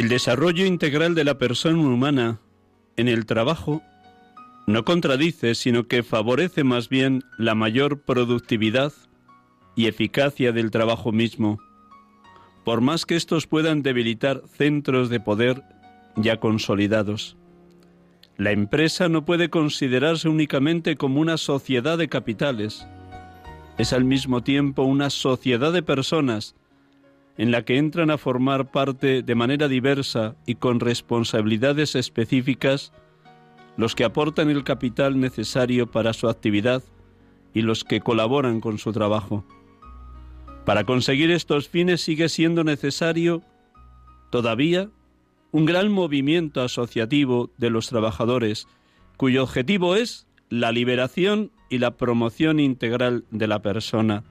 El desarrollo integral de la persona humana en el trabajo no contradice, sino que favorece más bien la mayor productividad y eficacia del trabajo mismo, por más que estos puedan debilitar centros de poder ya consolidados. La empresa no puede considerarse únicamente como una sociedad de capitales, es al mismo tiempo una sociedad de personas en la que entran a formar parte de manera diversa y con responsabilidades específicas los que aportan el capital necesario para su actividad y los que colaboran con su trabajo. Para conseguir estos fines sigue siendo necesario todavía un gran movimiento asociativo de los trabajadores, cuyo objetivo es la liberación y la promoción integral de la persona.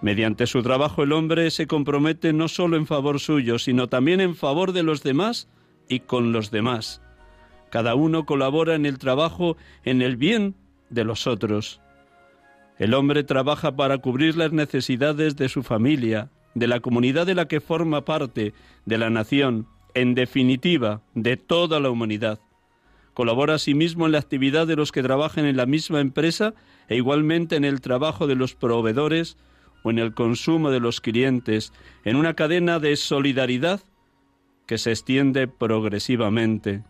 Mediante su trabajo el hombre se compromete no solo en favor suyo, sino también en favor de los demás y con los demás. Cada uno colabora en el trabajo en el bien de los otros. El hombre trabaja para cubrir las necesidades de su familia, de la comunidad de la que forma parte, de la nación, en definitiva, de toda la humanidad. Colabora asimismo en la actividad de los que trabajan en la misma empresa e igualmente en el trabajo de los proveedores o en el consumo de los clientes, en una cadena de solidaridad que se extiende progresivamente.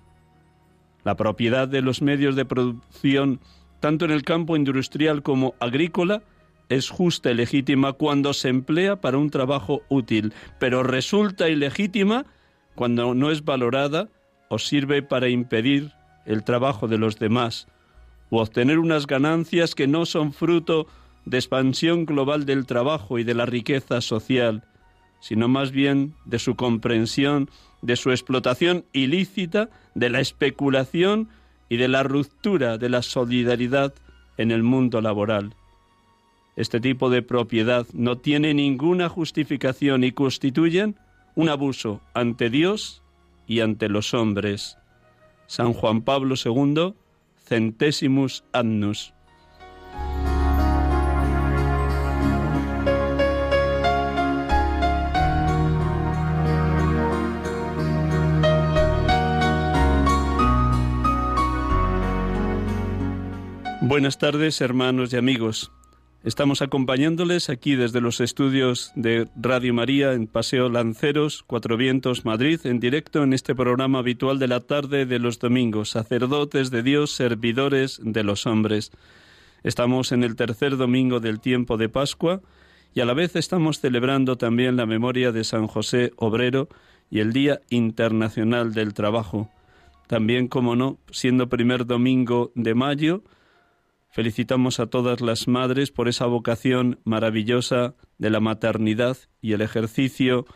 La propiedad de los medios de producción, tanto en el campo industrial como agrícola, es justa y legítima cuando se emplea para un trabajo útil, pero resulta ilegítima cuando no es valorada o sirve para impedir el trabajo de los demás o obtener unas ganancias que no son fruto de expansión global del trabajo y de la riqueza social, sino más bien de su comprensión, de su explotación ilícita, de la especulación y de la ruptura de la solidaridad en el mundo laboral. Este tipo de propiedad no tiene ninguna justificación y constituyen un abuso ante Dios y ante los hombres. San Juan Pablo II, Centésimus Annus. Buenas tardes, hermanos y amigos. Estamos acompañándoles aquí desde los estudios de Radio María en Paseo Lanceros, Cuatro Vientos, Madrid, en directo en este programa habitual de la tarde de los domingos, sacerdotes de Dios, servidores de los hombres. Estamos en el tercer domingo del tiempo de Pascua y a la vez estamos celebrando también la memoria de San José Obrero y el Día Internacional del Trabajo. También, como no, siendo primer domingo de mayo, Felicitamos a todas las madres por esa vocación maravillosa de la maternidad y el ejercicio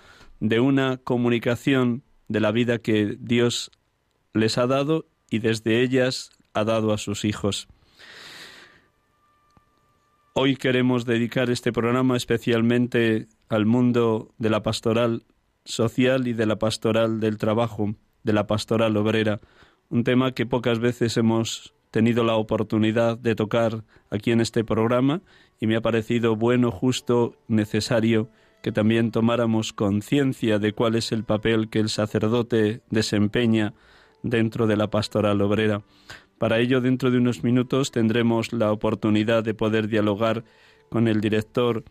de una comunicación de la vida que Dios les ha dado y desde ellas ha dado a sus hijos. Hoy queremos dedicar este programa especialmente al mundo de la pastoral social y de la pastoral del trabajo, de la pastoral obrera, un tema que pocas veces hemos tenido la oportunidad de tocar aquí en este programa y me ha parecido bueno, justo, necesario que también tomáramos conciencia de cuál es el papel que el sacerdote desempeña dentro de la pastoral obrera. Para ello, dentro de unos minutos tendremos la oportunidad de poder dialogar con el director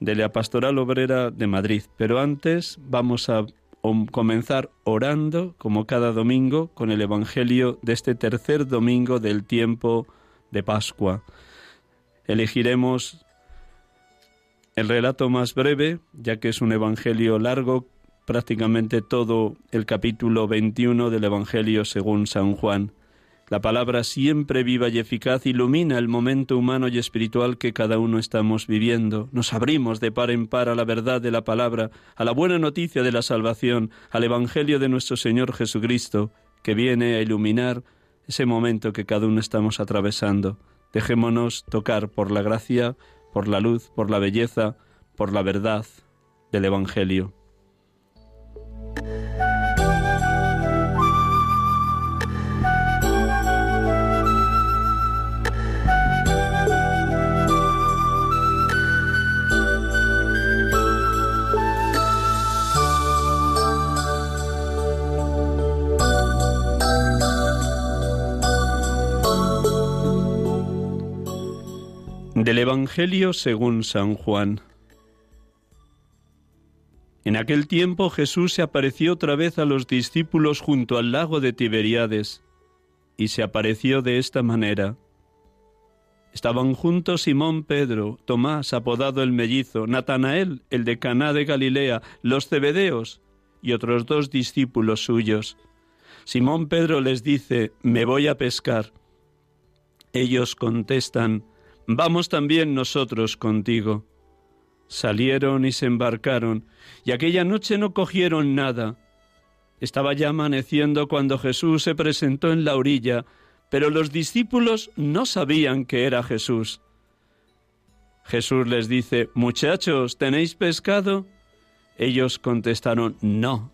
de la Pastoral Obrera de Madrid. Pero antes vamos a comenzar orando, como cada domingo, con el Evangelio de este tercer domingo del tiempo de Pascua. Elegiremos el relato más breve, ya que es un Evangelio largo, prácticamente todo el capítulo 21 del Evangelio según San Juan. La palabra siempre viva y eficaz ilumina el momento humano y espiritual que cada uno estamos viviendo. Nos abrimos de par en par a la verdad de la palabra, a la buena noticia de la salvación, al Evangelio de nuestro Señor Jesucristo, que viene a iluminar ese momento que cada uno estamos atravesando. Dejémonos tocar por la gracia, por la luz, por la belleza, por la verdad del Evangelio. Del Evangelio según San Juan. En aquel tiempo Jesús se apareció otra vez a los discípulos junto al lago de Tiberíades, y se apareció de esta manera. Estaban juntos Simón Pedro, Tomás, apodado el mellizo, Natanael, el de Caná de Galilea, los cebedeos y otros dos discípulos suyos. Simón Pedro les dice, Me voy a pescar. Ellos contestan, Vamos también nosotros contigo. Salieron y se embarcaron, y aquella noche no cogieron nada. Estaba ya amaneciendo cuando Jesús se presentó en la orilla, pero los discípulos no sabían que era Jesús. Jesús les dice, Muchachos, ¿tenéis pescado? Ellos contestaron, No.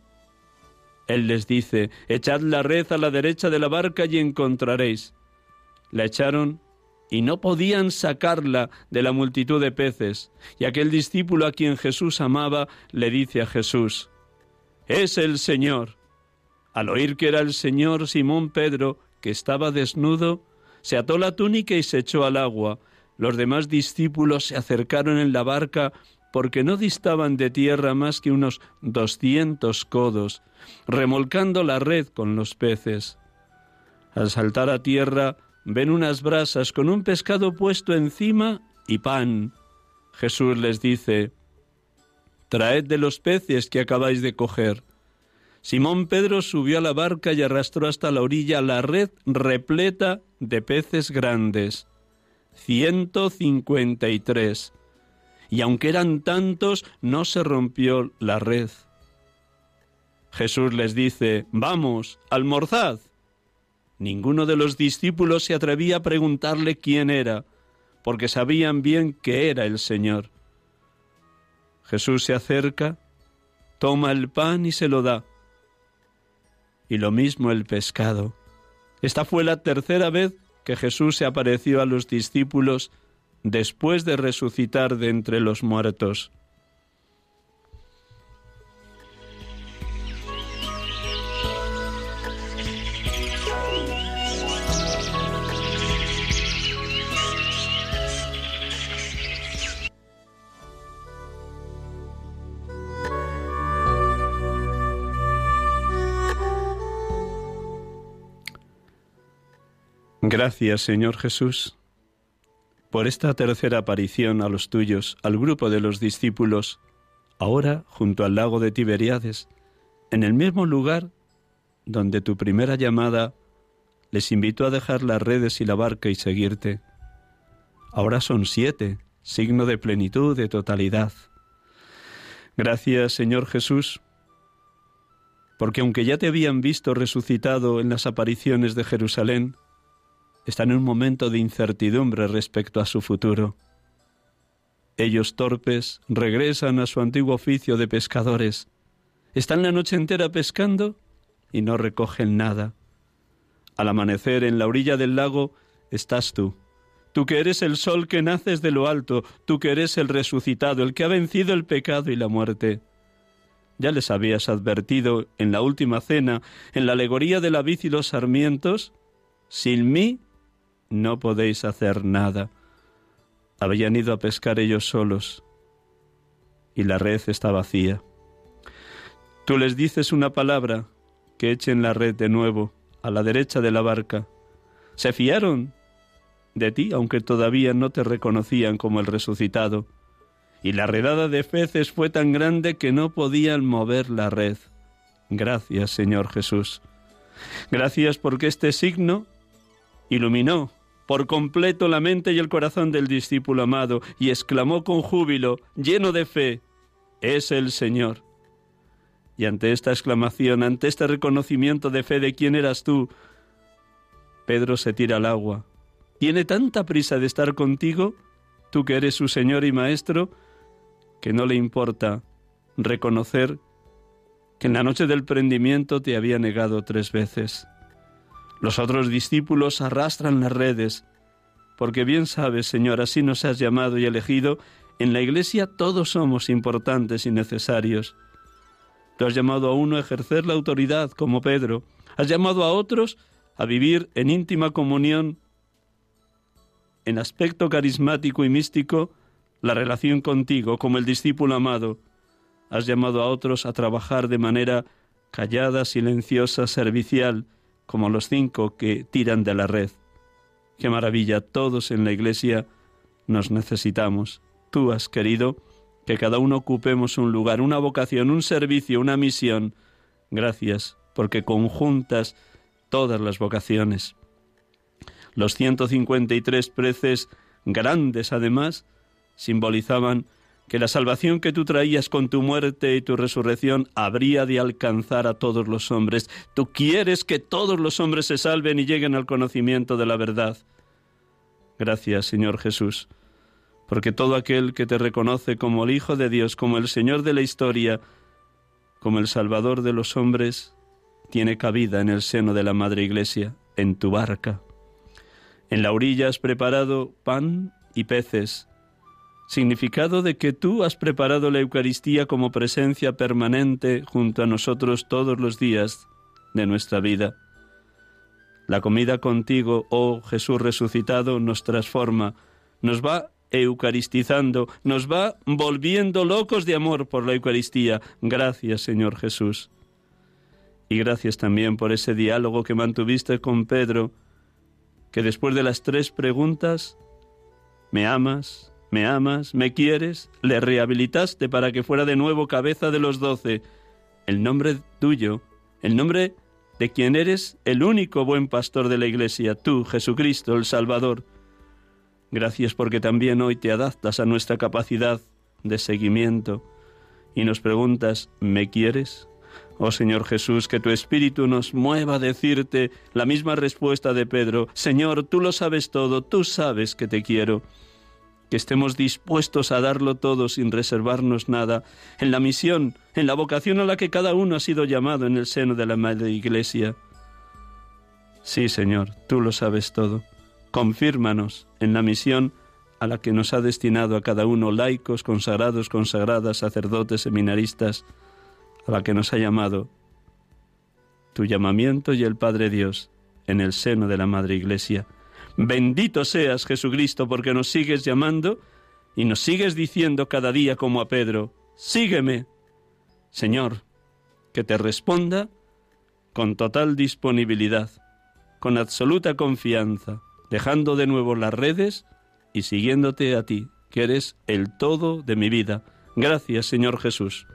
Él les dice, Echad la red a la derecha de la barca y encontraréis. La echaron y no podían sacarla de la multitud de peces. Y aquel discípulo a quien Jesús amaba le dice a Jesús, Es el Señor. Al oír que era el Señor, Simón Pedro, que estaba desnudo, se ató la túnica y se echó al agua. Los demás discípulos se acercaron en la barca porque no distaban de tierra más que unos doscientos codos, remolcando la red con los peces. Al saltar a tierra, ven unas brasas con un pescado puesto encima y pan. Jesús les dice, Traed de los peces que acabáis de coger. Simón Pedro subió a la barca y arrastró hasta la orilla la red repleta de peces grandes, ciento cincuenta y tres. Y aunque eran tantos, no se rompió la red. Jesús les dice, Vamos, almorzad. Ninguno de los discípulos se atrevía a preguntarle quién era, porque sabían bien que era el Señor. Jesús se acerca, toma el pan y se lo da. Y lo mismo el pescado. Esta fue la tercera vez que Jesús se apareció a los discípulos después de resucitar de entre los muertos. Gracias, Señor Jesús, por esta tercera aparición a los tuyos, al grupo de los discípulos, ahora junto al lago de Tiberiades, en el mismo lugar donde tu primera llamada les invitó a dejar las redes y la barca y seguirte. Ahora son siete, signo de plenitud, de totalidad. Gracias, Señor Jesús, porque aunque ya te habían visto resucitado en las apariciones de Jerusalén, está en un momento de incertidumbre respecto a su futuro. Ellos torpes regresan a su antiguo oficio de pescadores. Están la noche entera pescando y no recogen nada. Al amanecer en la orilla del lago estás tú, tú que eres el sol que naces de lo alto, tú que eres el resucitado, el que ha vencido el pecado y la muerte. Ya les habías advertido en la última cena, en la alegoría de la vid y los sarmientos, sin mí no podéis hacer nada. Habían ido a pescar ellos solos y la red está vacía. Tú les dices una palabra, que echen la red de nuevo a la derecha de la barca. Se fiaron de ti, aunque todavía no te reconocían como el resucitado. Y la redada de peces fue tan grande que no podían mover la red. Gracias, Señor Jesús. Gracias porque este signo iluminó por completo la mente y el corazón del discípulo amado y exclamó con júbilo, lleno de fe, es el Señor. Y ante esta exclamación, ante este reconocimiento de fe de quién eras tú, Pedro se tira al agua. Tiene tanta prisa de estar contigo, tú que eres su Señor y Maestro, que no le importa reconocer que en la noche del prendimiento te había negado tres veces. Los otros discípulos arrastran las redes, porque bien sabes, Señor, así nos has llamado y elegido, en la Iglesia todos somos importantes y necesarios. Tú has llamado a uno a ejercer la autoridad, como Pedro. Has llamado a otros a vivir en íntima comunión, en aspecto carismático y místico, la relación contigo, como el discípulo amado. Has llamado a otros a trabajar de manera callada, silenciosa, servicial, como los cinco que tiran de la red. Qué maravilla, todos en la Iglesia nos necesitamos. Tú has querido que cada uno ocupemos un lugar, una vocación, un servicio, una misión. Gracias, porque conjuntas todas las vocaciones. Los 153 preces, grandes además, simbolizaban que la salvación que tú traías con tu muerte y tu resurrección habría de alcanzar a todos los hombres. Tú quieres que todos los hombres se salven y lleguen al conocimiento de la verdad. Gracias, Señor Jesús, porque todo aquel que te reconoce como el Hijo de Dios, como el Señor de la historia, como el Salvador de los hombres, tiene cabida en el seno de la Madre Iglesia, en tu barca. En la orilla has preparado pan y peces, significado de que tú has preparado la Eucaristía como presencia permanente junto a nosotros todos los días de nuestra vida. La comida contigo, oh Jesús resucitado, nos transforma, nos va eucaristizando, nos va volviendo locos de amor por la Eucaristía. Gracias, Señor Jesús. Y gracias también por ese diálogo que mantuviste con Pedro, que después de las tres preguntas, ¿me amas? ¿Me amas? ¿Me quieres? Le rehabilitaste para que fuera de nuevo cabeza de los doce. El nombre tuyo, el nombre de quien eres el único buen pastor de la Iglesia, tú, Jesucristo, el Salvador. Gracias porque también hoy te adaptas a nuestra capacidad de seguimiento y nos preguntas, ¿me quieres? Oh Señor Jesús, que tu Espíritu nos mueva a decirte la misma respuesta de Pedro, Señor, tú lo sabes todo, tú sabes que te quiero que estemos dispuestos a darlo todo sin reservarnos nada, en la misión, en la vocación a la que cada uno ha sido llamado en el seno de la Madre Iglesia. Sí, Señor, tú lo sabes todo. Confírmanos en la misión a la que nos ha destinado a cada uno laicos, consagrados, consagradas, sacerdotes, seminaristas, a la que nos ha llamado tu llamamiento y el Padre Dios en el seno de la Madre Iglesia. Bendito seas, Jesucristo, porque nos sigues llamando y nos sigues diciendo cada día como a Pedro, sígueme. Señor, que te responda con total disponibilidad, con absoluta confianza, dejando de nuevo las redes y siguiéndote a ti, que eres el todo de mi vida. Gracias, Señor Jesús.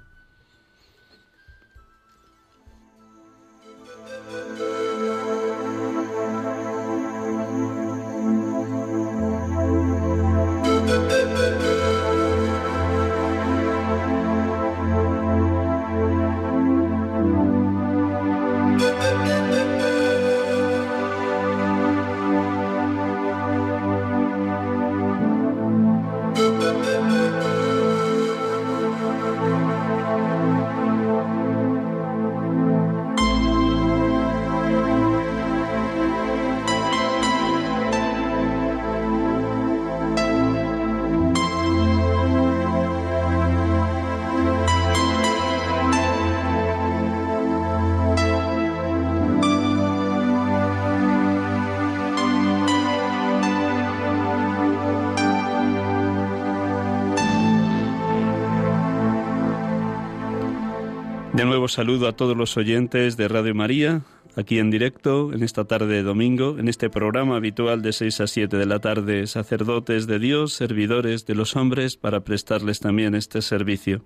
Nuevo saludo a todos los oyentes de Radio María, aquí en directo, en esta tarde de domingo, en este programa habitual de 6 a 7 de la tarde, sacerdotes de Dios, servidores de los hombres, para prestarles también este servicio.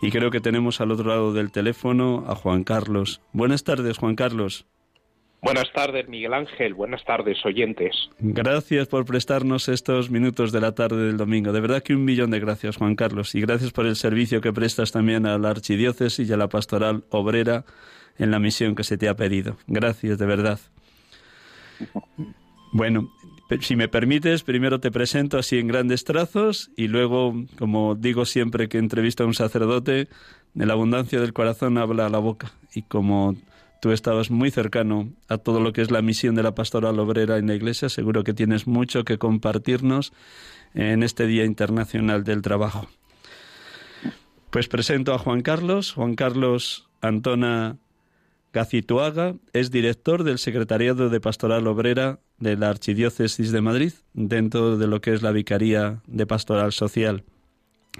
Y creo que tenemos al otro lado del teléfono a Juan Carlos. Buenas tardes, Juan Carlos. Buenas tardes, Miguel Ángel. Buenas tardes, oyentes. Gracias por prestarnos estos minutos de la tarde del domingo. De verdad que un millón de gracias, Juan Carlos. Y gracias por el servicio que prestas también a la archidiócesis y a la pastoral obrera en la misión que se te ha pedido. Gracias, de verdad. Bueno, si me permites, primero te presento así en grandes trazos y luego, como digo siempre que entrevisto a un sacerdote, de la abundancia del corazón habla la boca. Y como tú estabas muy cercano a todo lo que es la misión de la pastoral obrera en la Iglesia. Seguro que tienes mucho que compartirnos en este Día Internacional del Trabajo. Pues presento a Juan Carlos. Juan Carlos Antona Gacituaga es director del Secretariado de Pastoral Obrera de la Archidiócesis de Madrid, dentro de lo que es la Vicaría de Pastoral Social.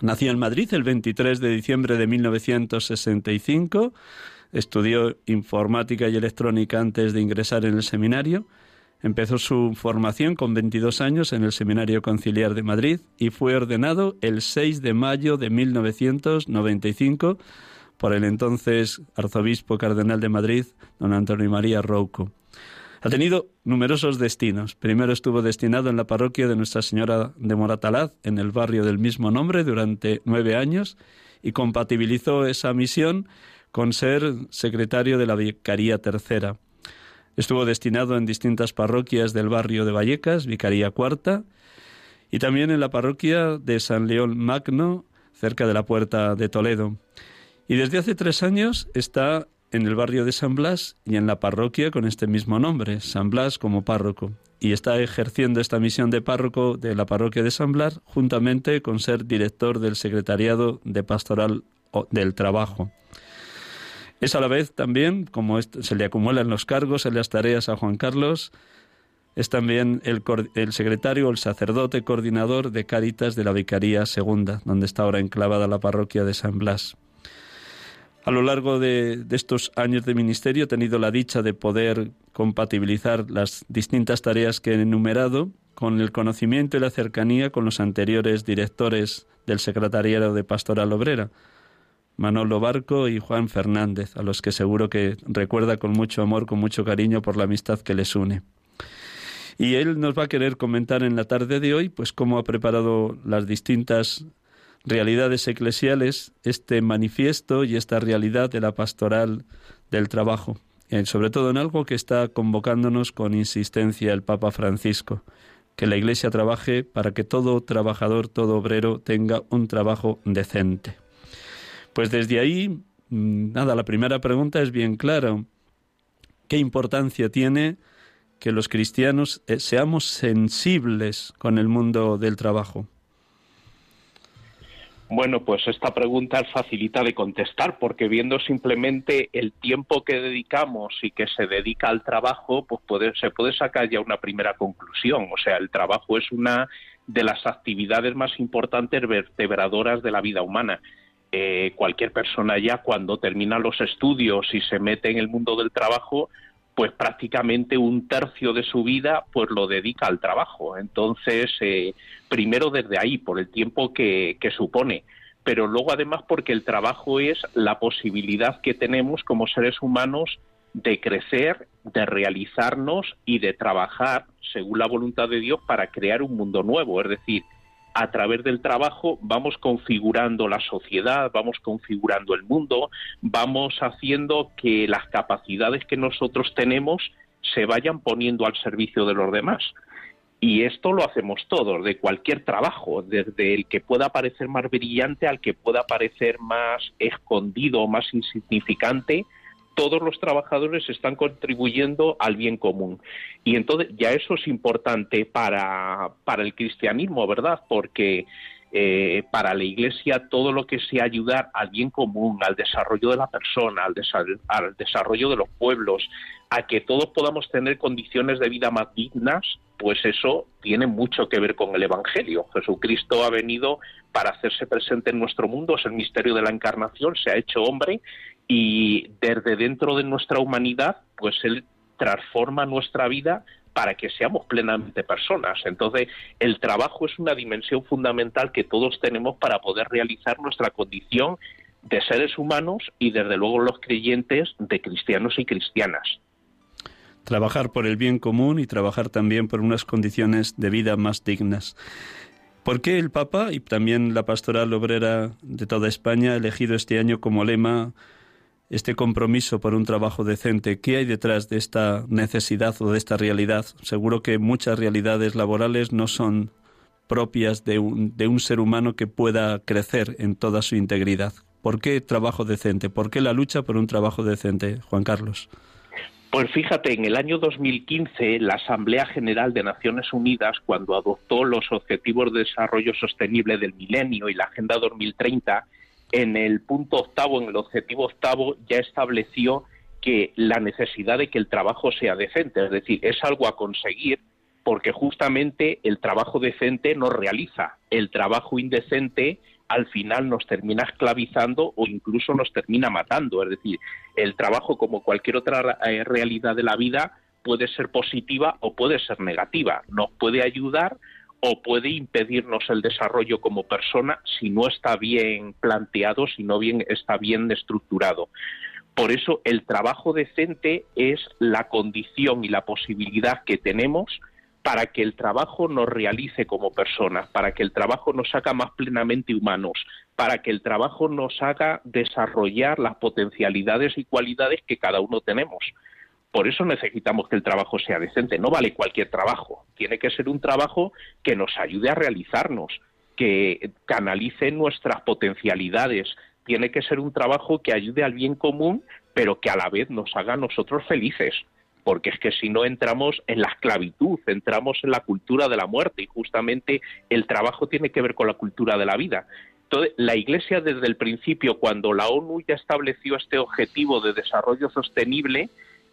Nació en Madrid el 23 de diciembre de 1965 Estudió informática y electrónica antes de ingresar en el seminario. Empezó su formación con 22 años en el Seminario Conciliar de Madrid y fue ordenado el 6 de mayo de 1995 por el entonces arzobispo cardenal de Madrid, don Antonio María Rouco. Ha tenido numerosos destinos. Primero estuvo destinado en la parroquia de Nuestra Señora de Moratalaz, en el barrio del mismo nombre, durante nueve años, y compatibilizó esa misión con ser secretario de la Vicaría Tercera. Estuvo destinado en distintas parroquias del barrio de Vallecas, Vicaría Cuarta, y también en la parroquia de San León Magno, cerca de la Puerta de Toledo. Y desde hace tres años está en el barrio de San Blas y en la parroquia con este mismo nombre, San Blas como párroco. Y está ejerciendo esta misión de párroco de la parroquia de San Blas juntamente con ser director del Secretariado de Pastoral del Trabajo. Es a la vez también, como se le acumulan los cargos en las tareas a Juan Carlos, es también el, el secretario el sacerdote coordinador de Cáritas de la Vicaría Segunda, donde está ahora enclavada la parroquia de San Blas. A lo largo de, de, estos años de ministerio he tenido la dicha de poder compatibilizar las distintas tareas que he enumerado con el conocimiento y la cercanía con los anteriores directores del Secretariado de Pastoral Obrera, Manolo Barco y Juan Fernández, a los que seguro que recuerda con mucho amor, con mucho cariño por la amistad que les une. Y él nos va a querer comentar en la tarde de hoy, pues cómo ha preparado las distintas realidades eclesiales, este manifiesto y esta realidad de la pastoral del trabajo, eh, sobre todo en algo que está convocándonos con insistencia el Papa Francisco, que la Iglesia trabaje para que todo trabajador, todo obrero tenga un trabajo decente. Pues desde ahí, mm, nada, la primera pregunta es bien clara. ¿Qué importancia tiene que los cristianos eh, seamos sensibles con el mundo del trabajo? Bueno, pues esta pregunta es facilita de contestar porque viendo simplemente el tiempo que dedicamos y que se dedica al trabajo, pues puede, se puede sacar ya una primera conclusión. O sea, el trabajo es una de las actividades más importantes vertebradoras de la vida humana eh, cualquier persona ya cuando termina los estudios y se mete en el mundo del trabajo, pues prácticamente un tercio de su vida pues lo dedica al trabajo. Entonces, eh, primero desde ahí, por el tiempo que, que supone, pero luego además porque el trabajo es la posibilidad que tenemos como seres humanos de crecer, de realizarnos y de trabajar según la voluntad de Dios para crear un mundo nuevo. Es decir, a través del trabajo vamos configurando la sociedad, vamos configurando el mundo, vamos haciendo que las capacidades que nosotros tenemos se vayan poniendo al servicio de los demás. Y esto lo hacemos todos, de cualquier trabajo, desde el que pueda parecer más brillante al que pueda parecer más escondido o más insignificante, todos los trabajadores están contribuyendo al bien común. Y entonces ya eso es importante para, para el cristianismo, ¿verdad? Porque eh, para la Iglesia todo lo que sea ayudar al bien común, al desarrollo de la persona, al, al desarrollo de los pueblos, a que todos podamos tener condiciones de vida más dignas, pues eso tiene mucho que ver con el Evangelio. Jesucristo ha venido para hacerse presente en nuestro mundo, es el misterio de la encarnación, se ha hecho hombre y desde dentro de nuestra humanidad, pues Él transforma nuestra vida para que seamos plenamente personas. Entonces, el trabajo es una dimensión fundamental que todos tenemos para poder realizar nuestra condición de seres humanos y desde luego los creyentes de cristianos y cristianas. Trabajar por el bien común y trabajar también por unas condiciones de vida más dignas. ¿Por qué el Papa y también la Pastoral Obrera de toda España ha elegido este año como lema este compromiso por un trabajo decente? ¿Qué hay detrás de esta necesidad o de esta realidad? Seguro que muchas realidades laborales no son propias de un, de un ser humano que pueda crecer en toda su integridad. ¿Por qué trabajo decente? ¿Por qué la lucha por un trabajo decente, Juan Carlos? Pues fíjate, en el año 2015 la Asamblea General de Naciones Unidas, cuando adoptó los Objetivos de Desarrollo Sostenible del Milenio y la Agenda 2030, en el punto octavo, en el objetivo octavo, ya estableció que la necesidad de que el trabajo sea decente, es decir, es algo a conseguir porque justamente el trabajo decente nos realiza, el trabajo indecente al final nos termina esclavizando o incluso nos termina matando. Es decir, el trabajo, como cualquier otra eh, realidad de la vida, puede ser positiva o puede ser negativa. Nos puede ayudar o puede impedirnos el desarrollo como persona si no está bien planteado, si no bien está bien estructurado. Por eso el trabajo decente es la condición y la posibilidad que tenemos para que el trabajo nos realice como personas, para que el trabajo nos haga más plenamente humanos, para que el trabajo nos haga desarrollar las potencialidades y cualidades que cada uno tenemos. Por eso necesitamos que el trabajo sea decente. No vale cualquier trabajo. Tiene que ser un trabajo que nos ayude a realizarnos, que canalice nuestras potencialidades. Tiene que ser un trabajo que ayude al bien común, pero que a la vez nos haga a nosotros felices porque es que si no entramos en la esclavitud, entramos en la cultura de la muerte y justamente el trabajo tiene que ver con la cultura de la vida. La Iglesia desde el principio, cuando la ONU ya estableció este objetivo de desarrollo sostenible,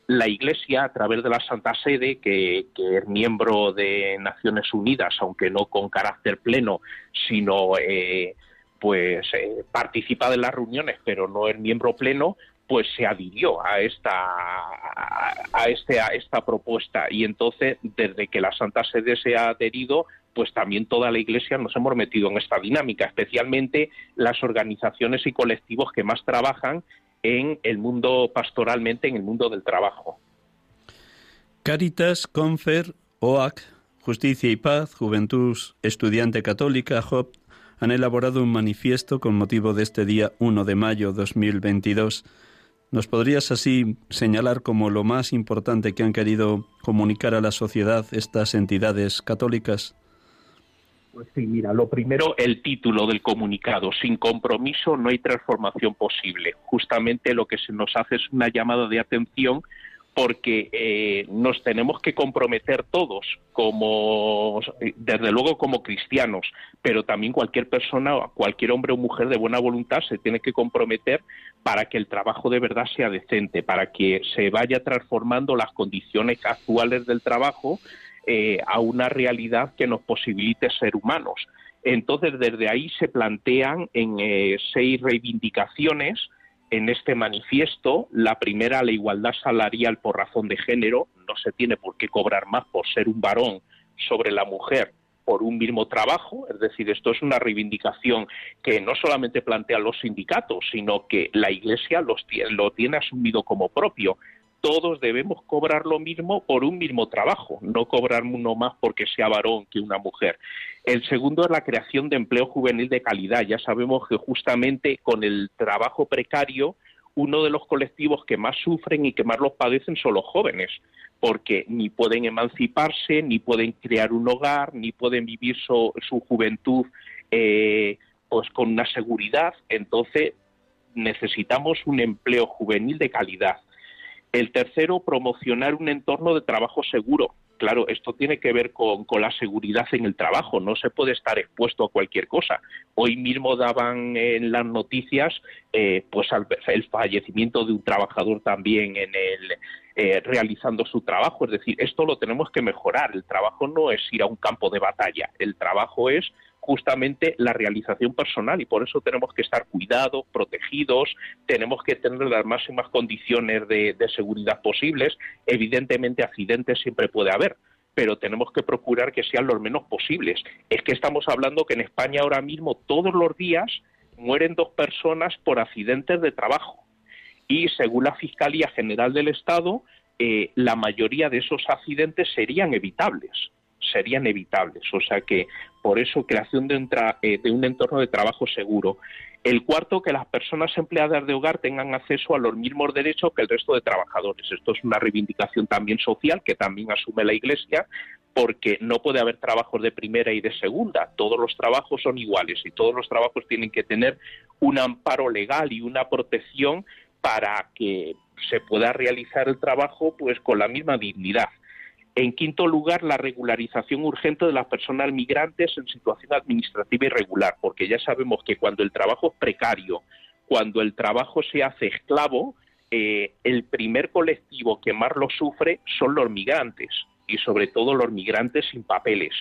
la Iglesia, a través de la Santa Sede, que, es miembro de Naciones Unidas, aunque no con carácter pleno, sino eh, pues eh, participa de las reuniones, pero no es miembro pleno, pues se adhirió a esta a, este, a esta propuesta. Y entonces desde que la Santa Sede se ha adherido pues también toda la Iglesia nos hemos metido en esta dinámica, especialmente las organizaciones y colectivos que más trabajan en el mundo pastoralmente, en el mundo del trabajo. Caritas, Confer, OAC, Justicia y Paz, Juventud Estudiante Católica, JOP, han elaborado un manifiesto con motivo de este día 1 de mayo 2022 ¿Nos podrías así señalar como lo más importante que han querido comunicar a la sociedad estas entidades católicas? Pues sí, mira, lo primero, el título del comunicado. Sin compromiso no hay transformación posible. Justamente lo que se nos hace es una llamada de atención porque eh, nos tenemos que comprometer todos, como desde luego como cristianos, pero también cualquier persona, cualquier hombre o mujer de buena voluntad se tiene que comprometer para que el trabajo de verdad sea decente, para que se vaya transformando las condiciones actuales del trabajo eh, a una realidad que nos posibilite ser humanos. Entonces, desde ahí se plantean en eh, seis reivindicaciones en este manifiesto. La primera, la igualdad salarial por razón de género. No se tiene por qué cobrar más por ser un varón sobre la mujer por un mismo trabajo, es decir, esto es una reivindicación que no solamente plantean los sindicatos, sino que la Iglesia lo tiene asumido como propio. Todos debemos cobrar lo mismo por un mismo trabajo, no cobrar uno más porque sea varón que una mujer. El segundo es la creación de empleo juvenil de calidad. Ya sabemos que justamente con el trabajo precario, uno de los colectivos que más sufren y que más los padecen son los jóvenes porque ni pueden emanciparse, ni pueden crear un hogar, ni pueden vivir su, juventud eh, pues con una seguridad. Entonces necesitamos un empleo juvenil de calidad. El tercero, promocionar un entorno de trabajo seguro. Claro, esto tiene que ver con, la seguridad en el trabajo, no se puede estar expuesto a cualquier cosa. Hoy mismo daban en las noticias eh, pues el fallecimiento de un trabajador también en el, eh, realizando su trabajo. Es decir, esto lo tenemos que mejorar. El trabajo no es ir a un campo de batalla, el trabajo es justamente la realización personal y por eso tenemos que estar cuidados, protegidos, tenemos que tener las máximas condiciones de, de seguridad posibles. Evidentemente accidentes siempre puede haber, pero tenemos que procurar que sean los menos posibles. Es que estamos hablando que en España ahora mismo todos los días mueren dos personas por accidentes de trabajo y según la Fiscalía General del Estado, eh, la mayoría de esos accidentes serían evitables, serían evitables. O sea que por eso creación de, eh, de un entorno de trabajo seguro. El cuarto, que las personas empleadas de hogar tengan acceso a los mismos derechos que el resto de trabajadores. Esto es una reivindicación también social que también asume la Iglesia, porque no puede haber trabajos de primera y de segunda. Todos los trabajos son iguales y todos los trabajos tienen que tener un amparo legal y una protección para que se pueda realizar el trabajo pues con la misma dignidad. En quinto lugar, la regularización urgente de las personas migrantes en situación administrativa irregular, porque ya sabemos que cuando el trabajo es precario, cuando el trabajo se hace esclavo, eh, el primer colectivo que más lo sufre son los migrantes y sobre todo los migrantes sin papeles,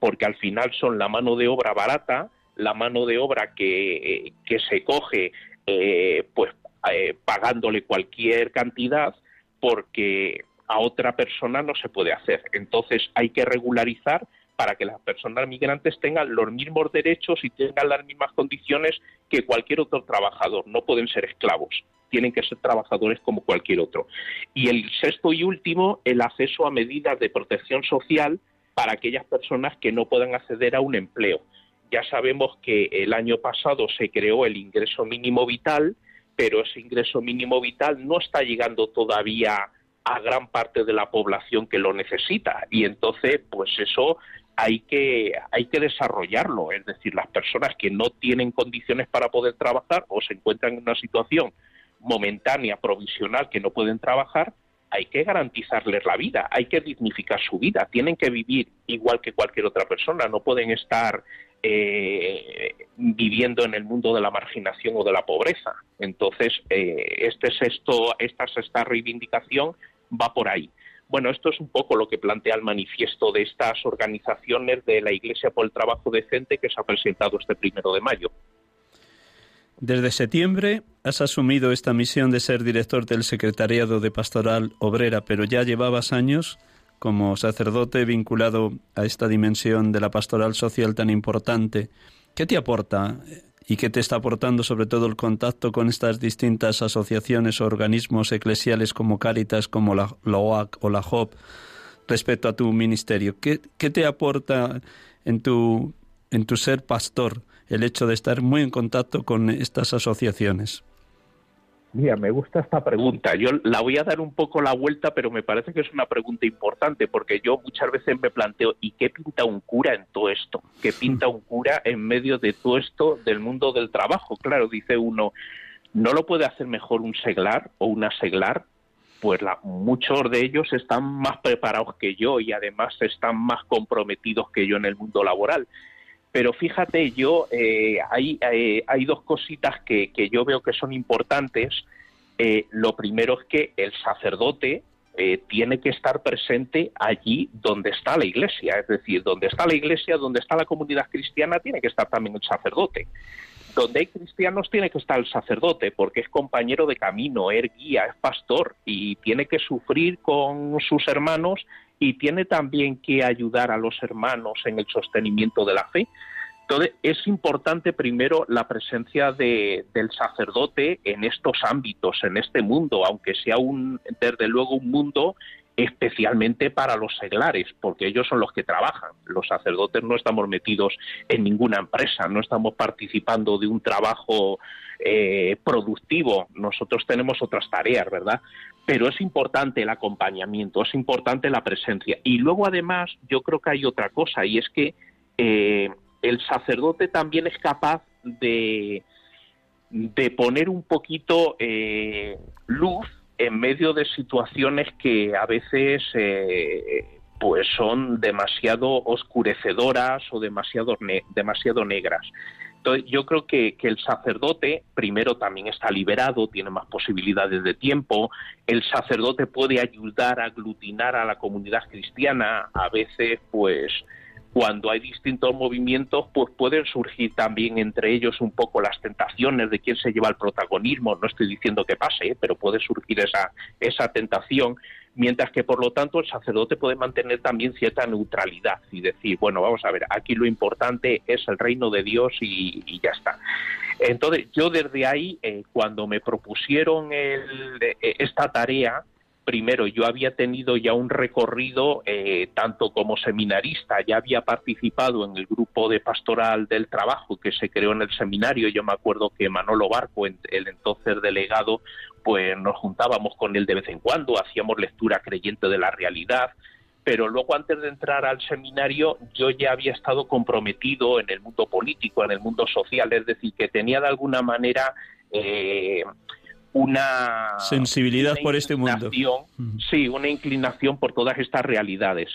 porque al final son la mano de obra barata, la mano de obra que, que se coge eh, pues eh, pagándole cualquier cantidad porque a otra persona no se puede hacer. Entonces hay que regularizar para que las personas migrantes tengan los mismos derechos y tengan las mismas condiciones que cualquier otro trabajador. No pueden ser esclavos, tienen que ser trabajadores como cualquier otro. Y el sexto y último, el acceso a medidas de protección social para aquellas personas que no puedan acceder a un empleo. Ya sabemos que el año pasado se creó el ingreso mínimo vital, pero ese ingreso mínimo vital no está llegando todavía a gran parte de la población que lo necesita. Y entonces pues eso hay que hay que desarrollarlo. Es decir las personas que no tienen condiciones para poder trabajar o se encuentran en una situación momentánea provisional que no pueden trabajar hay que garantizarles la vida, hay que dignificar su vida, tienen que vivir igual que cualquier otra persona, no pueden estar eh, viviendo en el mundo de la marginación o de la pobreza. Entonces, eh, este sexto, esta sexta reivindicación va por ahí. Bueno, esto es un poco lo que plantea el manifiesto de estas organizaciones de la Iglesia por el Trabajo Decente que se ha presentado este primero de mayo. Desde septiembre has asumido esta misión de ser director del Secretariado de Pastoral Obrera, pero ya llevabas años como sacerdote vinculado a esta dimensión de la pastoral social tan importante, ¿qué te aporta y qué te está aportando sobre todo el contacto con estas distintas asociaciones o organismos eclesiales como Cáritas, como la, OAC o la JOP respecto a tu ministerio? ¿Qué, qué te aporta en tu, en tu ser pastor el hecho de estar muy en contacto con estas asociaciones? Mira, me gusta esta pregunta. Yo la voy a dar un poco la vuelta, pero me parece que es una pregunta importante porque yo muchas veces me planteo, ¿y qué pinta un cura en todo esto? ¿Qué pinta un cura en medio de todo esto del mundo del trabajo? Claro, dice uno, ¿no lo puede hacer mejor un seglar o una seglar? Pues la, muchos de ellos están más preparados que yo y además están más comprometidos que yo en el mundo laboral. Pero fíjate, yo eh, hay, eh, hay, dos cositas que, que, yo veo que son importantes. Eh, lo primero es que el sacerdote tiene que estar presente allí donde está la iglesia, es decir, donde está la iglesia, donde está la comunidad cristiana, tiene que estar también el sacerdote. Donde hay cristianos tiene que estar el sacerdote, porque es compañero de camino, es guía, es pastor y tiene que sufrir con sus hermanos y tiene también que ayudar a los hermanos en el sostenimiento de la fe. Entonces, es importante primero la presencia de, del sacerdote en estos ámbitos, en este mundo, aunque sea un, desde luego un mundo especialmente para los seglares, porque ellos son los que trabajan. Los sacerdotes no estamos metidos en ninguna empresa, no estamos participando de un trabajo eh, productivo. Nosotros tenemos otras tareas, ¿verdad? Pero es importante el acompañamiento, es importante la presencia. Y luego, además, yo creo que hay otra cosa, y es que eh, el sacerdote también es capaz de, de poner un poquito eh, luz en medio de situaciones que a veces eh, pues son demasiado oscurecedoras o demasiado, demasiado negras. Entonces, yo creo que, que, el sacerdote, primero, también está liberado, tiene más posibilidades de tiempo. El sacerdote puede ayudar a aglutinar a la comunidad cristiana. A veces, pues, cuando hay distintos movimientos, pues pueden surgir también entre ellos un poco las tentaciones de quién se lleva el protagonismo. No estoy diciendo que pase, pero puede surgir esa, esa tentación mientras que por lo tanto el sacerdote puede mantener también cierta neutralidad y decir, bueno, vamos a ver, aquí lo importante es el reino de Dios y, ya está. Entonces, yo desde ahí, eh, cuando me propusieron el, eh, esta tarea, primero yo había tenido ya un recorrido eh, tanto como seminarista, ya había participado en el grupo de pastoral del trabajo que se creó en el seminario, yo me acuerdo que Manolo Barco, el entonces delegado, pues nos juntábamos con él de vez en cuando, hacíamos lectura creyente de la realidad, pero luego antes de entrar al seminario yo ya había estado comprometido en el mundo político, en el mundo social, es decir, que tenía de alguna manera eh, una sensibilidad por este mundo. Sí, una inclinación por todas estas realidades.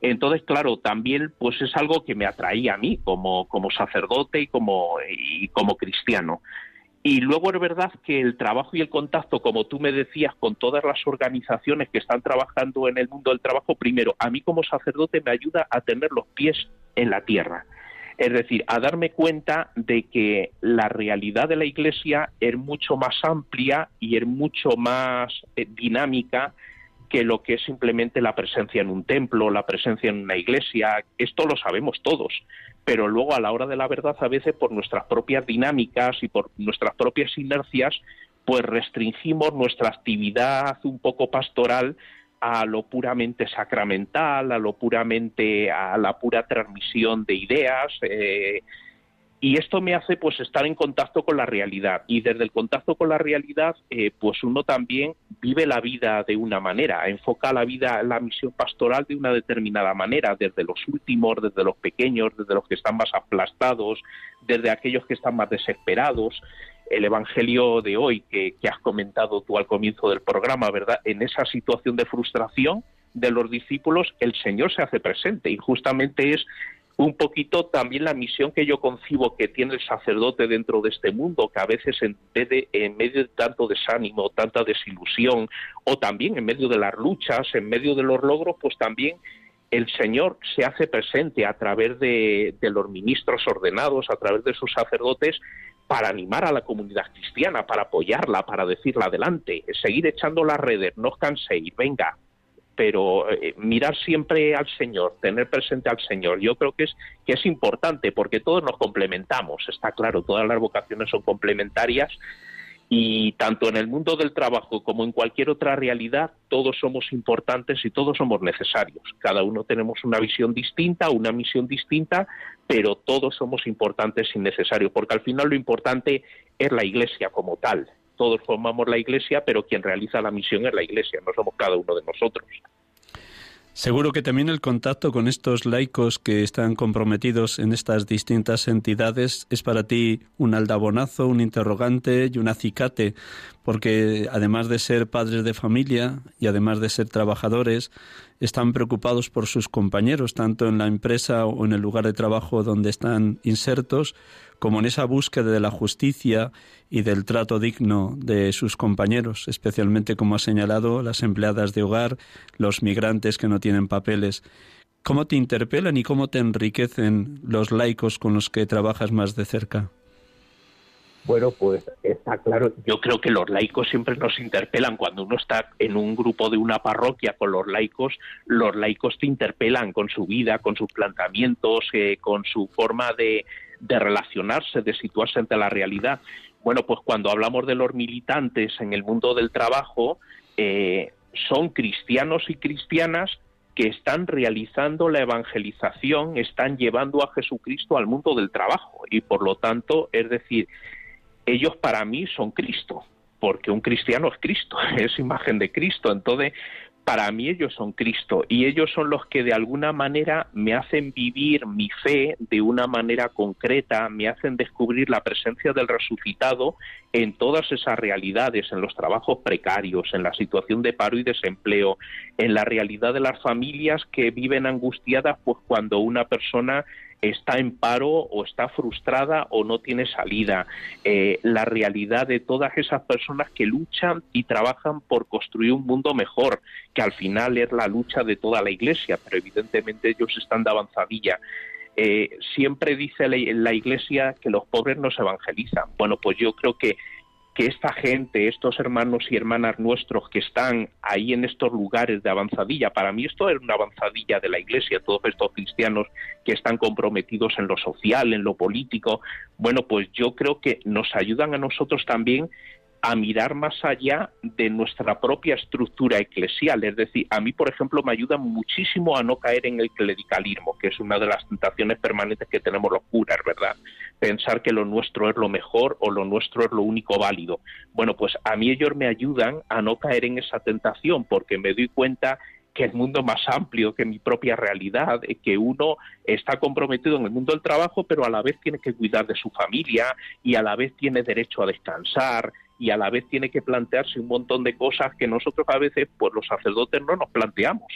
Entonces, claro, también pues es algo que me atraía a mí como, como sacerdote y como, y como cristiano. Y luego es verdad que el trabajo y el contacto, como tú me decías, con todas las organizaciones que están trabajando en el mundo del trabajo, primero, a mí como sacerdote me ayuda a tener los pies en la tierra. Es decir, a darme cuenta de que la realidad de la Iglesia es mucho más amplia y es mucho más eh, dinámica que lo que es simplemente la presencia en un templo, la presencia en una iglesia. Esto lo sabemos todos pero luego a la hora de la verdad a veces por nuestras propias dinámicas y por nuestras propias inercias, pues restringimos nuestra actividad un poco pastoral a lo puramente sacramental, a lo puramente a la pura transmisión de ideas, eh, y esto me hace pues estar en contacto con la realidad. Y desde el contacto con la realidad eh, pues uno también vive la vida de una manera enfoca la vida la misión pastoral de una determinada manera desde los últimos desde los pequeños desde los que están más aplastados desde aquellos que están más desesperados el evangelio de hoy que, has comentado tú al comienzo del programa verdad en esa situación de frustración de los discípulos el Señor se hace presente. Y justamente es un poquito también la misión que yo concibo que tiene el sacerdote dentro de este mundo, que a veces en, en medio de tanto desánimo, tanta desilusión, o también en medio de las luchas, en medio de los logros, pues también el Señor se hace presente a través de, de los ministros ordenados, a través de sus sacerdotes, para animar a la comunidad cristiana, para apoyarla, para decirla adelante, seguir echando las redes, no os canséis, venga, pero eh, mirar siempre al Señor, tener presente al Señor, yo creo que es, que es importante porque todos nos complementamos, está claro, todas las vocaciones son complementarias y tanto en el mundo del trabajo como en cualquier otra realidad, todos somos importantes y todos somos necesarios. Cada uno tenemos una visión distinta, una misión distinta, pero todos somos importantes y necesarios, porque al final lo importante es la Iglesia como tal, todos formamos la Iglesia, pero quien realiza la misión es la Iglesia, no somos cada uno de nosotros. Seguro que también el contacto con estos laicos que están comprometidos en estas distintas entidades es para ti un aldabonazo, un interrogante y un acicate, porque además de ser padres de familia y además de ser trabajadores, están preocupados por sus compañeros, tanto en la empresa o en el lugar de trabajo donde están insertos, como en esa búsqueda de la justicia y del trato digno de sus compañeros, especialmente como ha señalado las empleadas de hogar, los migrantes que no tienen papeles. ¿Cómo te interpelan y cómo te enriquecen los laicos con los que trabajas más de cerca? Bueno, pues está claro. Yo creo que los laicos siempre nos interpelan. Cuando uno está en un grupo de una parroquia con los laicos, los laicos te interpelan con su vida, con sus planteamientos, eh, con su forma de, relacionarse, de situarse ante la realidad. Bueno, pues cuando hablamos de los militantes en el mundo del trabajo, eh, son cristianos y cristianas que están realizando la evangelización, están llevando a Jesucristo al mundo del trabajo y por lo tanto, es decir, ellos para mí son Cristo, porque un cristiano es Cristo, es imagen de Cristo. Entonces, para mí ellos son Cristo y ellos son los que de alguna manera me hacen vivir mi fe de una manera concreta, me hacen descubrir la presencia del resucitado en todas esas realidades, en los trabajos precarios, en la situación de paro y desempleo, en la realidad de las familias que viven angustiadas pues cuando una persona está en paro o está frustrada o no tiene salida. Eh, la realidad de todas esas personas que luchan y trabajan por construir un mundo mejor, que al final es la lucha de toda la Iglesia, pero evidentemente ellos están de avanzadilla. Eh, siempre dice la Iglesia que los pobres no se evangelizan. Bueno, pues yo creo que que esta gente, estos hermanos y hermanas nuestros que están ahí en estos lugares de avanzadilla, para mí esto es una avanzadilla de la Iglesia, todos estos cristianos que están comprometidos en lo social, en lo político, bueno, pues yo creo que nos ayudan a nosotros también a mirar más allá de nuestra propia estructura eclesial. Es decir, a mí, por ejemplo, me ayuda muchísimo a no caer en el clericalismo, que es una de las tentaciones permanentes que tenemos los curas, ¿verdad? Pensar que lo nuestro es lo mejor o lo nuestro es lo único válido. Bueno, pues a mí ellos me ayudan a no caer en esa tentación, porque me doy cuenta que el mundo más amplio que mi propia realidad, que uno está comprometido en el mundo del trabajo, pero a la vez tiene que cuidar de su familia y a la vez tiene derecho a descansar y a la vez tiene que plantearse un montón de cosas que nosotros a veces, pues los sacerdotes no nos planteamos,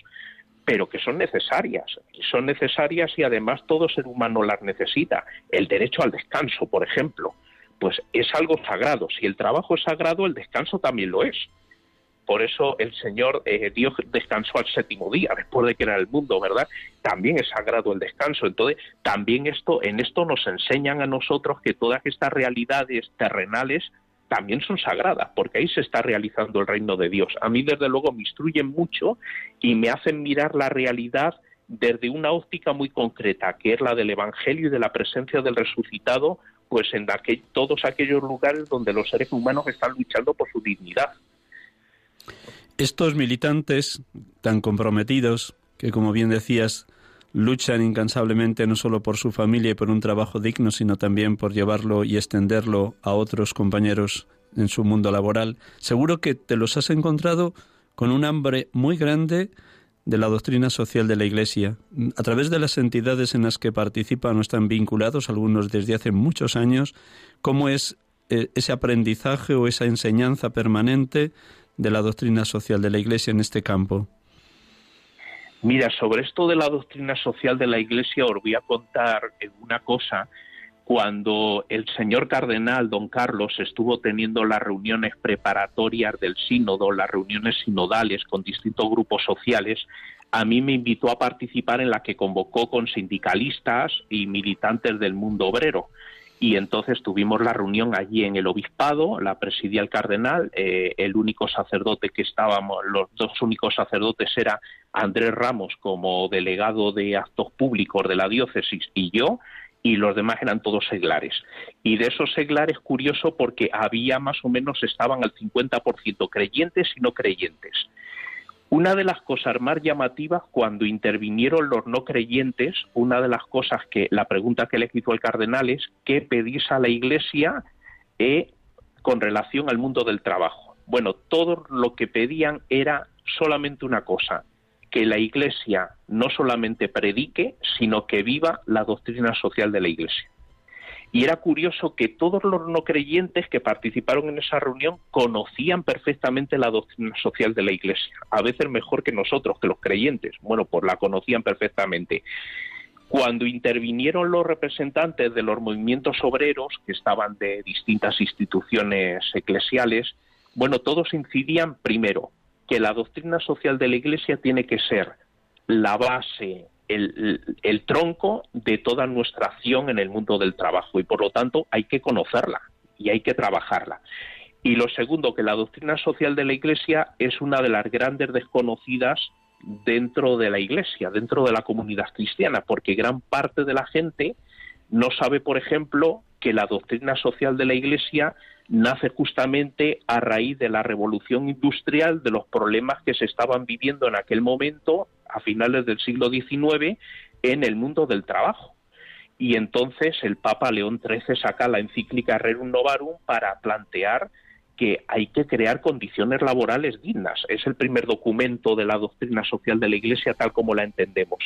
pero que son necesarias. Son necesarias y además todo ser humano las necesita. El derecho al descanso, por ejemplo, pues es algo sagrado. Si el trabajo es sagrado, el descanso también lo es. Por eso el Señor, eh, Dios descansó al séptimo día, después de crear el mundo, ¿verdad? También es sagrado el descanso. Entonces, también esto, en esto nos enseñan a nosotros que todas estas realidades terrenales también son sagradas, porque ahí se está realizando el reino de Dios. A mí, desde luego, me instruyen mucho y me hacen mirar la realidad desde una óptica muy concreta, que es la del Evangelio y de la presencia del resucitado, pues en todos aquellos lugares donde los seres humanos están luchando por su dignidad. Estos militantes tan comprometidos, que como bien decías, luchan incansablemente no solo por su familia y por un trabajo digno, sino también por llevarlo y extenderlo a otros compañeros en su mundo laboral. Seguro que te los has encontrado con un hambre muy grande de la doctrina social de la Iglesia. A través de las entidades en las que participan o están vinculados, algunos desde hace muchos años, cómo es eh, ese aprendizaje o esa enseñanza permanente de la doctrina social de la Iglesia en este campo. Mira, sobre esto de la doctrina social de la Iglesia os voy a contar una cosa. Cuando el señor cardenal don Carlos estuvo teniendo las reuniones preparatorias del sínodo, las reuniones sinodales con distintos grupos sociales, a mí me invitó a participar en la que convocó con sindicalistas y militantes del mundo obrero y entonces tuvimos la reunión allí en el obispado, la presidía el cardenal, eh, el único sacerdote que estábamos, los dos únicos sacerdotes era Andrés Ramos como delegado de actos públicos de la diócesis y yo, y los demás eran todos seglares. Y de esos seglares, curioso, porque había más o menos, estaban al 50% creyentes y no creyentes. Una de las cosas más llamativas cuando intervinieron los no creyentes, una de las cosas que la pregunta que le hizo el cardenal es qué pedís a la Iglesia eh, con relación al mundo del trabajo. Bueno, todo lo que pedían era solamente una cosa, que la Iglesia no solamente predique, sino que viva la doctrina social de la Iglesia. Y era curioso que todos los no creyentes que participaron en esa reunión conocían perfectamente la doctrina social de la Iglesia, a veces mejor que nosotros, que los creyentes. Bueno, pues la conocían perfectamente. Cuando intervinieron los representantes de los movimientos obreros, que estaban de distintas instituciones eclesiales, bueno, todos incidían primero que la doctrina social de la Iglesia tiene que ser la base el, tronco de toda nuestra acción en el mundo del trabajo y por lo tanto hay que conocerla y hay que trabajarla. Y lo segundo, que la doctrina social de la Iglesia es una de las grandes desconocidas dentro de la Iglesia, dentro de la comunidad cristiana, porque gran parte de la gente no sabe, por ejemplo, que la doctrina social de la Iglesia nace justamente a raíz de la revolución industrial, de los problemas que se estaban viviendo en aquel momento, a finales del siglo XIX, en el mundo del trabajo. Y entonces el Papa León XIII saca la encíclica Rerum Novarum para plantear que hay que crear condiciones laborales dignas. Es el primer documento de la doctrina social de la Iglesia tal como la entendemos.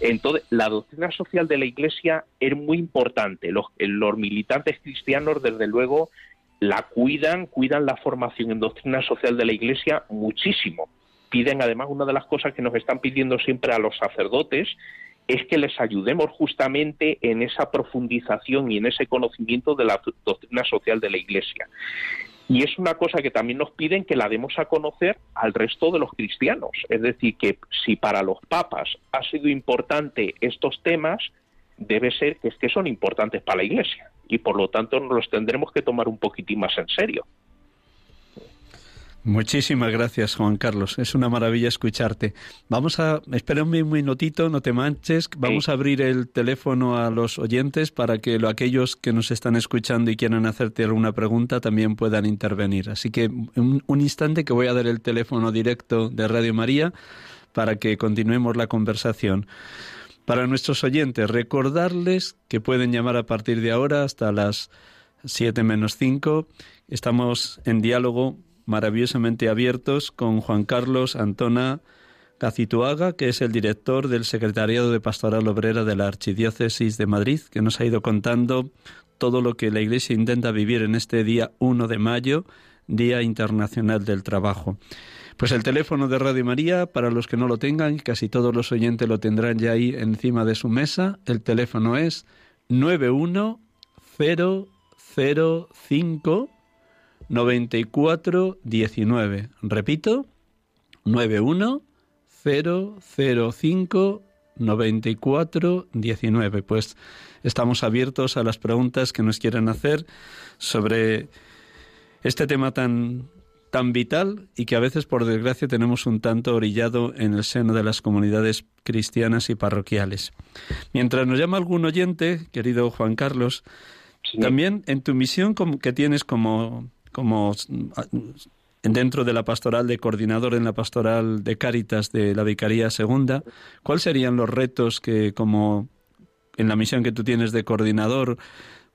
Entonces, la doctrina social de la Iglesia es muy importante. Los, los militantes cristianos, desde luego, la cuidan, cuidan la formación en doctrina social de la Iglesia muchísimo. Piden además una de las cosas que nos están pidiendo siempre a los sacerdotes es que les ayudemos justamente en esa profundización y en ese conocimiento de la doctrina social de la Iglesia. Y es una cosa que también nos piden que la demos a conocer al resto de los cristianos. Es decir, que si para los papas ha sido importante estos temas, debe ser que es que son importantes para la Iglesia. Y por lo tanto nos los tendremos que tomar un poquitín más en serio. Muchísimas gracias, Juan Carlos. Es una maravilla escucharte. Vamos a, espera un minutito, no te manches. Vamos a abrir el teléfono a los oyentes para que aquellos que nos están escuchando y quieran hacerte alguna pregunta también puedan intervenir. Así que un, un instante que voy a dar el teléfono directo de Radio María para que continuemos la conversación. Para nuestros oyentes, recordarles que pueden llamar a partir de ahora hasta las 7 menos 5. Estamos en diálogo maravillosamente abiertos con Juan Carlos Antona Cacituaga, que es el director del Secretariado de Pastoral Obrera de la Archidiócesis de Madrid, que nos ha ido contando todo lo que la Iglesia intenta vivir en este día 1 de mayo, Día Internacional del Trabajo. Pues el teléfono de Radio María, para los que no lo tengan, casi todos los oyentes lo tendrán ya ahí encima de su mesa, el teléfono es 91005 9419. Repito, 91005 9419. Pues estamos abiertos a las preguntas que nos quieran hacer sobre este tema tan tan vital y que a veces por desgracia tenemos un tanto orillado en el seno de las comunidades cristianas y parroquiales. Mientras nos llama algún oyente, querido Juan Carlos, también en tu misión que tienes como como dentro de la pastoral de coordinador en la pastoral de Cáritas de la Vicaría Segunda, ¿cuáles serían los retos que como en la misión que tú tienes de coordinador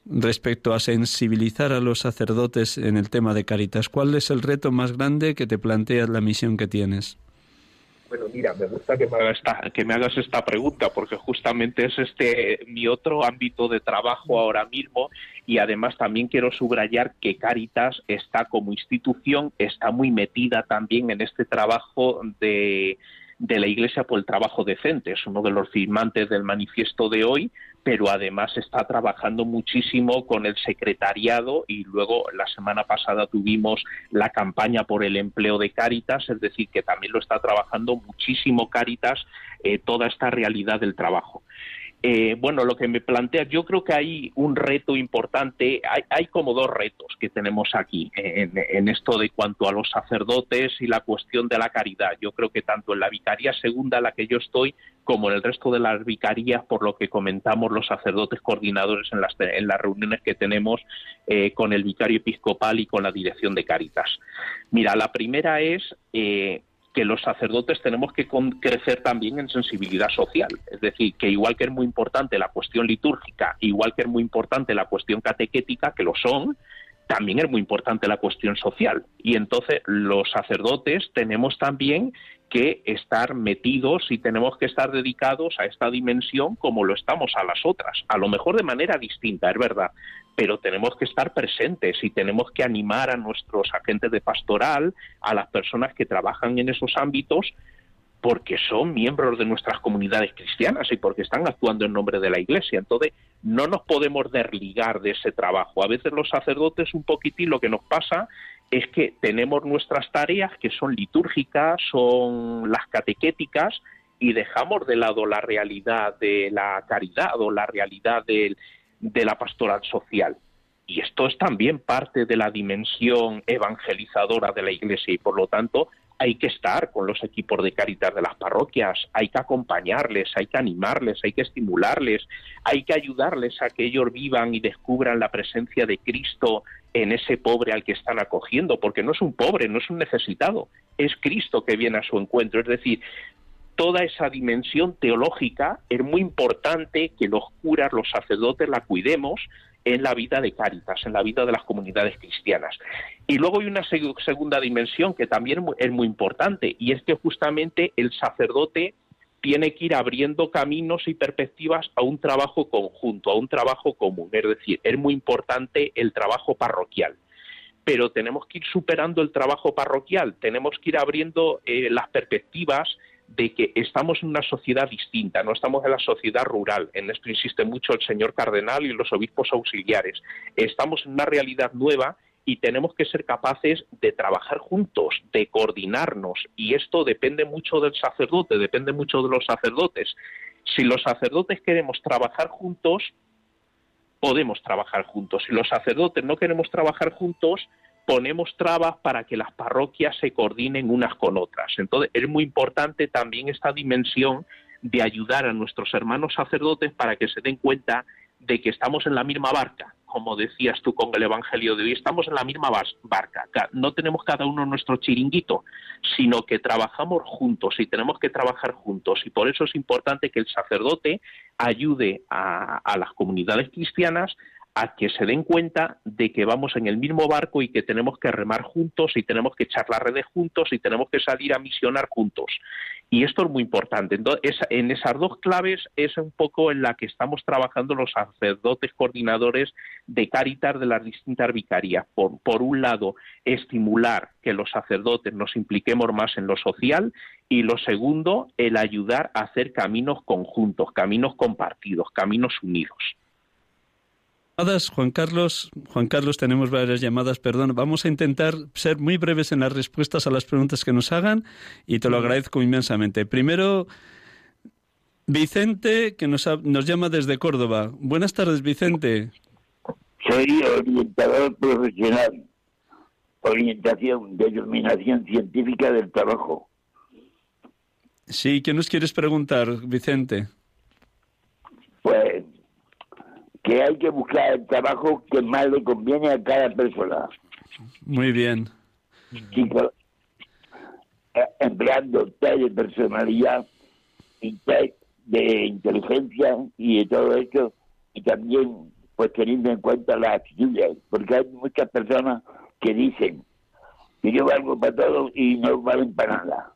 respecto a sensibilizar a los sacerdotes en el tema de Cáritas? ¿Cuál es el reto más grande que te planteas la misión que tienes? Bueno, mira, me gusta que me, hagas esta, que me hagas esta pregunta porque justamente es este mi otro ámbito de trabajo ahora mismo y además también quiero subrayar que Caritas está como institución, está muy metida también en este trabajo de, de la Iglesia por el trabajo decente. Es uno de los firmantes del manifiesto de hoy, pero además está trabajando muchísimo con el secretariado y luego la semana pasada tuvimos la campaña por el empleo de Cáritas, es decir, que también lo está trabajando muchísimo Cáritas eh, toda esta realidad del trabajo. Eh, bueno, lo que me plantea, yo creo que hay un reto importante, hay, como dos retos que tenemos aquí en, esto de cuanto a los sacerdotes y la cuestión de la caridad. Yo creo que tanto en la vicaría segunda en la que yo estoy como en el resto de las vicarías, por lo que comentamos los sacerdotes coordinadores en las, en las reuniones que tenemos eh, con el vicario episcopal y con la dirección de Caritas. Mira, la primera es eh, que los sacerdotes tenemos que crecer también en sensibilidad social. Es decir, que igual que es muy importante la cuestión litúrgica, igual que es muy importante la cuestión catequética, que lo son, también es muy importante la cuestión social. Y entonces los sacerdotes tenemos también que estar metidos y tenemos que estar dedicados a esta dimensión como lo estamos a las otras, a lo mejor de manera distinta, es verdad, pero tenemos que estar presentes y tenemos que animar a nuestros agentes de pastoral, a las personas que trabajan en esos ámbitos, porque son miembros de nuestras comunidades cristianas y porque están actuando en nombre de la Iglesia. Entonces, no nos podemos desligar de ese trabajo. A veces los sacerdotes un poquitín lo que nos pasa es que tenemos nuestras tareas que son litúrgicas, son las catequéticas, y dejamos de lado la realidad de la caridad o la realidad del, de la pastoral social. Y esto es también parte de la dimensión evangelizadora de la Iglesia y por lo tanto hay que estar con los equipos de caritas de las parroquias, hay que acompañarles, hay que animarles, hay que estimularles, hay que ayudarles a que ellos vivan y descubran la presencia de Cristo en ese pobre al que están acogiendo, porque no es un pobre, no es un necesitado, es Cristo que viene a su encuentro. Es decir, toda esa dimensión teológica es muy importante que los curas, los sacerdotes la cuidemos en la vida de Cáritas, en la vida de las comunidades cristianas. Y luego hay una segunda dimensión que también es muy importante y es que justamente el sacerdote tiene que ir abriendo caminos y perspectivas a un trabajo conjunto, a un trabajo común. Es decir, es muy importante el trabajo parroquial pero tenemos que ir superando el trabajo parroquial, tenemos que ir abriendo eh, las perspectivas de que estamos en una sociedad distinta, no estamos en la sociedad rural. En esto insiste mucho el señor cardenal y los obispos auxiliares. Estamos en una realidad nueva y tenemos que ser capaces de trabajar juntos, de coordinarnos. Y esto depende mucho del sacerdote, depende mucho de los sacerdotes. Si los sacerdotes queremos trabajar juntos, podemos trabajar juntos. Si los sacerdotes no queremos trabajar juntos, ponemos trabas para que las parroquias se coordinen unas con otras. Entonces, es muy importante también esta dimensión de ayudar a nuestros hermanos sacerdotes para que se den cuenta de que estamos en la misma barca, como decías tú con el Evangelio de hoy, estamos en la misma barca. No tenemos cada uno nuestro chiringuito, sino que trabajamos juntos y tenemos que trabajar juntos. Y por eso es importante que el sacerdote ayude a, a las comunidades cristianas a que se den cuenta de que vamos en el mismo barco y que tenemos que remar juntos y tenemos que echar las redes juntos y tenemos que salir a misionar juntos. Y esto es muy importante. Entonces, en esas dos claves es un poco en la que estamos trabajando los sacerdotes coordinadores de Cáritas de las distintas vicarías. Por, por un lado, estimular que los sacerdotes nos impliquemos más en lo social y lo segundo, el ayudar a hacer caminos conjuntos, caminos compartidos, caminos unidos. Juan Carlos, Juan Carlos, tenemos varias llamadas, perdón. Vamos a intentar ser muy breves en las respuestas a las preguntas que nos hagan y te lo agradezco inmensamente. Primero, Vicente, que nos, nos llama desde Córdoba. Buenas tardes, Vicente. Soy orientador profesional, orientación, denominación científica del trabajo. Sí, ¿qué nos quieres preguntar, Vicente? Pues que hay que buscar el trabajo que más le conviene a cada persona. Muy bien. Eh, empleando test de personalidad y test de inteligencia y de todo eso, y también pues teniendo en cuenta las actitudes, porque hay muchas personas que dicen que yo valgo para todo y no valen para nada.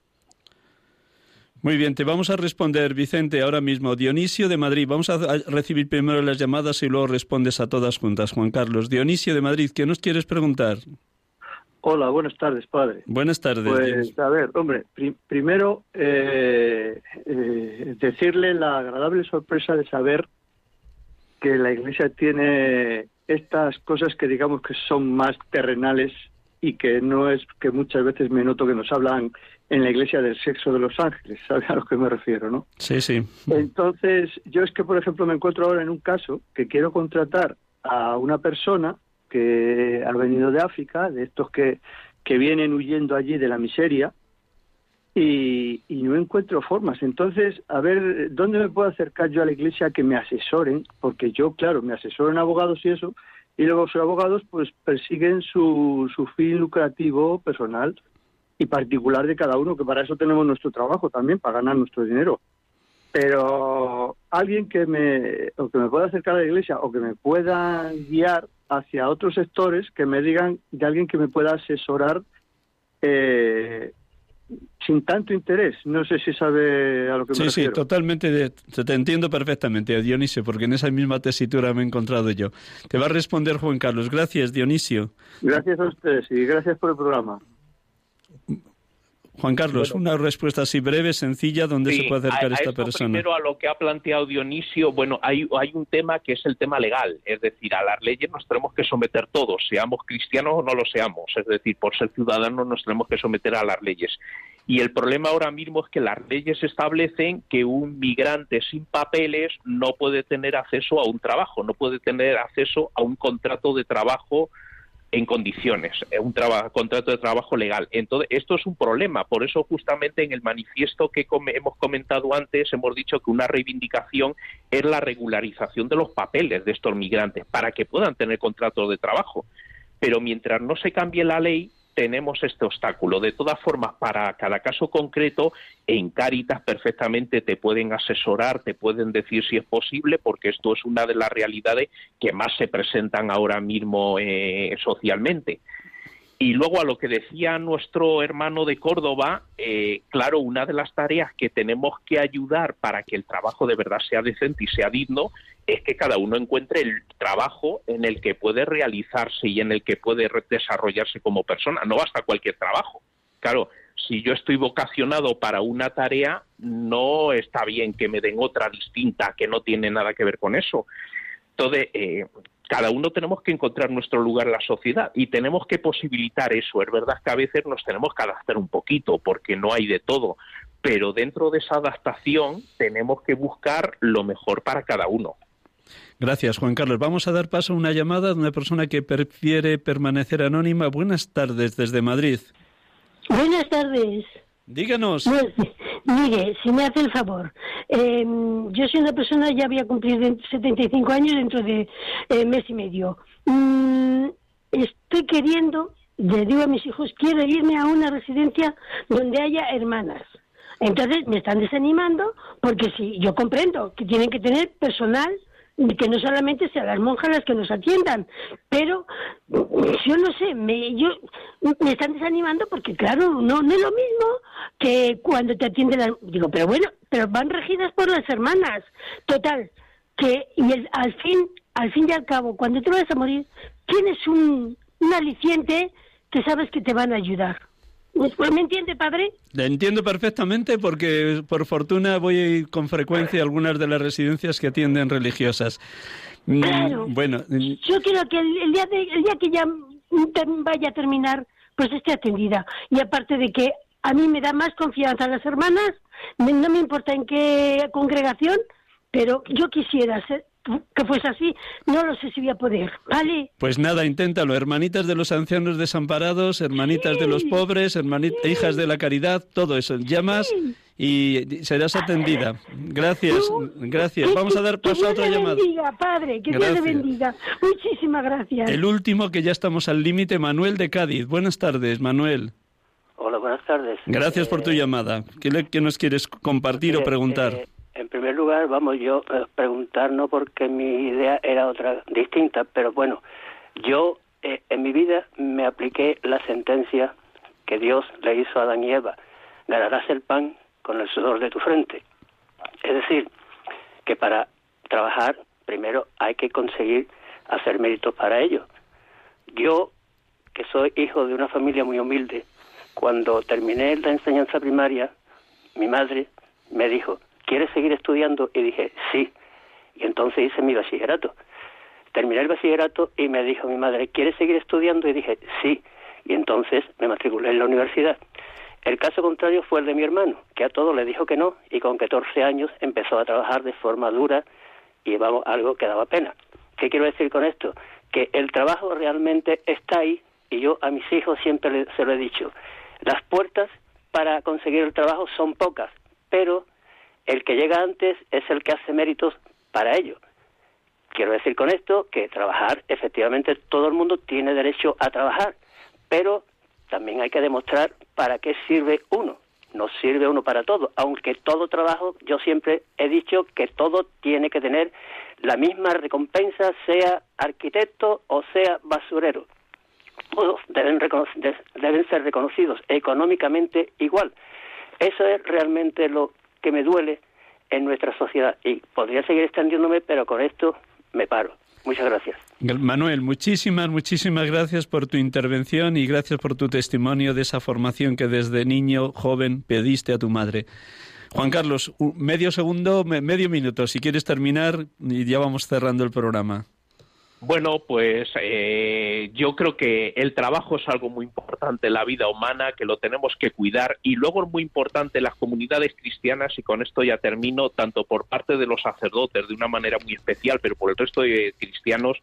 Muy bien, te vamos a responder, Vicente, ahora mismo. Dionisio de Madrid. Vamos a recibir primero las llamadas y luego respondes a todas juntas, Juan Carlos. Dionisio de Madrid, ¿qué nos quieres preguntar? Hola, buenas tardes, padre. Buenas tardes. Pues, a ver, hombre, primero eh, eh, decirle la agradable sorpresa de saber que la Iglesia tiene estas cosas que digamos que son más terrenales y que no es que muchas veces me noto que nos hablan en la iglesia del sexo de los ángeles, ¿sabes a lo que me refiero, no? Sí, sí. Entonces, yo es que, por ejemplo, me encuentro ahora en un caso que quiero contratar a una persona que ha venido de África, de estos que, que vienen huyendo allí de la miseria, y, y, no encuentro formas. Entonces, a ver, ¿dónde me puedo acercar yo a la iglesia que me asesoren? Porque yo, claro, me asesoran abogados y eso, y luego los abogados pues persiguen su, su fin lucrativo personal y particular de cada uno, que para eso tenemos nuestro trabajo también, para ganar nuestro dinero. Pero alguien que me, o que me pueda acercar a la iglesia o que me pueda guiar hacia otros sectores, que me digan de alguien que me pueda asesorar eh, sin tanto interés. No sé si sabe a lo que me refiero. Sí, totalmente. te entiendo perfectamente, Dionisio, porque en esa misma tesitura me he encontrado yo. Te va a responder Juan Carlos. Gracias, Dionisio. Gracias a ustedes y gracias por el programa. Juan Carlos, una respuesta así breve, sencilla, ¿dónde se puede acercar esta persona? Primero a lo que ha planteado Dionisio, bueno, hay, hay un tema que es el tema legal, es decir, a las leyes nos tenemos que someter todos, seamos cristianos o no lo seamos, es decir, por ser ciudadanos nos tenemos que someter a las leyes. Y el problema ahora mismo es que las leyes establecen que un migrante sin papeles no puede tener acceso a un trabajo, no puede tener acceso a un contrato de trabajo en condiciones, eh, un contrato de trabajo legal. Entonces, esto es un problema. Por eso, justamente en el manifiesto que hemos comentado antes, hemos dicho que una reivindicación es la regularización de los papeles de estos migrantes para que puedan tener contrato de trabajo. Pero mientras no se cambie la ley, tenemos este obstáculo. De todas formas, para cada caso concreto, en Cáritas perfectamente te pueden asesorar, te pueden decir si es posible, porque esto es una de las realidades que más se presentan ahora mismo eh, socialmente. Y luego a lo que decía nuestro hermano de Córdoba, eh, claro, una de las tareas que tenemos que ayudar para que el trabajo de verdad sea decente y sea digno es que cada uno encuentre el trabajo en el que puede realizarse y en el que puede desarrollarse como persona. No basta cualquier trabajo. Claro, si yo estoy vocacionado para una tarea, no está bien que me den otra distinta que no tiene nada que ver con eso. Entonces, eh, cada uno tenemos que encontrar nuestro lugar en la sociedad y tenemos que posibilitar eso. Es verdad que a veces nos tenemos que adaptar un poquito porque no hay de todo, pero dentro de esa adaptación tenemos que buscar lo mejor para cada uno. Gracias, Juan Carlos. Vamos a dar paso a una llamada de una persona que prefiere permanecer anónima. Buenas tardes desde Madrid. Buenas tardes. Díganos. mire, si me hace el favor, em, yo soy una persona, ya voy a cumplir 75 años dentro de eh, mes y medio. Mm, estoy queriendo, le digo a mis hijos, quiero irme a una residencia donde haya hermanas. Entonces me están desanimando porque si yo comprendo que tienen que tener personal que no solamente sean las monjas las que nos atiendan, pero yo no sé, me, yo, me están desanimando porque claro, no, no es lo mismo que cuando te atienden, las, digo, pero bueno, pero van regidas por las hermanas, total, que y el, al fin, al fin y al cabo, cuando te vas a morir, tienes un, un aliciente que sabes que te van a ayudar. ¿Me entiende, padre? Le entiendo perfectamente porque por fortuna voy con frecuencia a algunas de las residencias que atienden religiosas. Mm, claro. Bueno, mm, yo quiero que el, día el día que ya vaya a terminar, pues esté atendida. Y aparte de que a mí me da más confianza las hermanas, no me importa en qué congregación, pero yo quisiera ser, que fuese así, no lo sé si voy a poder, ¿vale? Pues nada, inténtalo. Hermanitas de los ancianos desamparados, hermanitas de los pobres, hermanitas, hijas de la caridad, todo eso. Llamas y serás atendida. Gracias, gracias. Vamos a dar paso a otra llamada. Que Dios bendiga, Padre, que Dios le bendiga. Muchísimas gracias. El último, que ya estamos al límite, Manuel de Cádiz. Buenas tardes, Manuel. Hola, buenas tardes. Gracias por tu eh, llamada. ¿Qué, nos quieres compartir o preguntar? Eh, en primer lugar, vamos yo a eh, preguntar, no porque mi idea era otra distinta, pero bueno, yo eh, en mi vida me apliqué la sentencia que Dios le hizo a Adán y Eva, ganarás el pan con el sudor de tu frente. Es decir, que para trabajar primero hay que conseguir hacer méritos para ello. Yo, que soy hijo de una familia muy humilde, cuando terminé la enseñanza primaria, mi madre me dijo, ¿quieres seguir estudiando? Y dije, sí. Y entonces hice mi bachillerato. Terminé el bachillerato y me dijo mi madre, ¿quieres seguir estudiando? Y dije, sí. Y entonces me matriculé en la universidad. El caso contrario fue el de mi hermano, que a todo le dijo que no y con 14 años empezó a trabajar de forma dura y vamos, algo que daba pena. ¿Qué quiero decir con esto? Que el trabajo realmente está ahí y yo a mis hijos siempre se lo he dicho. Las puertas para conseguir el trabajo son pocas, pero el que llega antes es el que hace méritos para ello. Quiero decir con esto que trabajar, efectivamente, todo el mundo tiene derecho a trabajar, pero también hay que demostrar para qué sirve uno. No sirve uno para todo, aunque todo trabajo, yo siempre he dicho que todo tiene que tener la misma recompensa, sea arquitecto o sea basurero. Todos deben, deben ser reconocidos económicamente igual. Eso es realmente lo que me duele en nuestra sociedad. Y podría seguir extendiéndome, pero con esto me paro. Muchas gracias. Manuel, muchísimas, muchísimas gracias por tu intervención y gracias por tu testimonio de esa formación que desde niño, joven, pediste a tu madre. Juan Carlos, medio segundo, medio minuto, si quieres terminar y ya vamos cerrando el programa. Bueno, pues eh, yo creo que el trabajo es algo muy importante en la vida humana, que lo tenemos que cuidar. Y luego es muy importante las comunidades cristianas, y con esto ya termino, tanto por parte de los sacerdotes de una manera muy especial, pero por el resto de cristianos,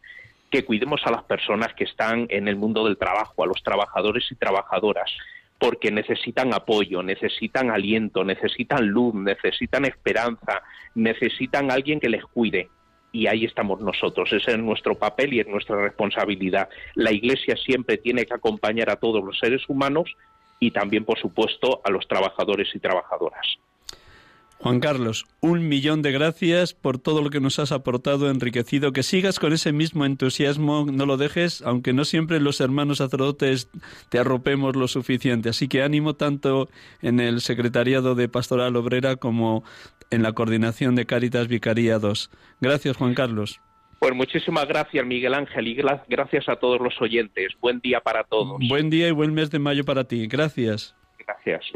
que cuidemos a las personas que están en el mundo del trabajo, a los trabajadores y trabajadoras, porque necesitan apoyo, necesitan aliento, necesitan luz, necesitan esperanza, necesitan alguien que les cuide y ahí estamos nosotros. Ese es nuestro papel y es nuestra responsabilidad. La Iglesia siempre tiene que acompañar a todos los seres humanos y también, por supuesto, a los trabajadores y trabajadoras. Juan Carlos, un millón de gracias por todo lo que nos has aportado, enriquecido. Que sigas con ese mismo entusiasmo, no lo dejes, aunque no siempre los hermanos sacerdotes te arropemos lo suficiente. Así que ánimo tanto en el secretariado de Pastoral Obrera como en la coordinación de Cáritas Vicaría 2. Gracias, Juan Carlos. Pues muchísimas gracias, Miguel Ángel, y gracias a todos los oyentes. Buen día para todos. Buen día y buen mes de mayo para ti. Gracias. Gracias.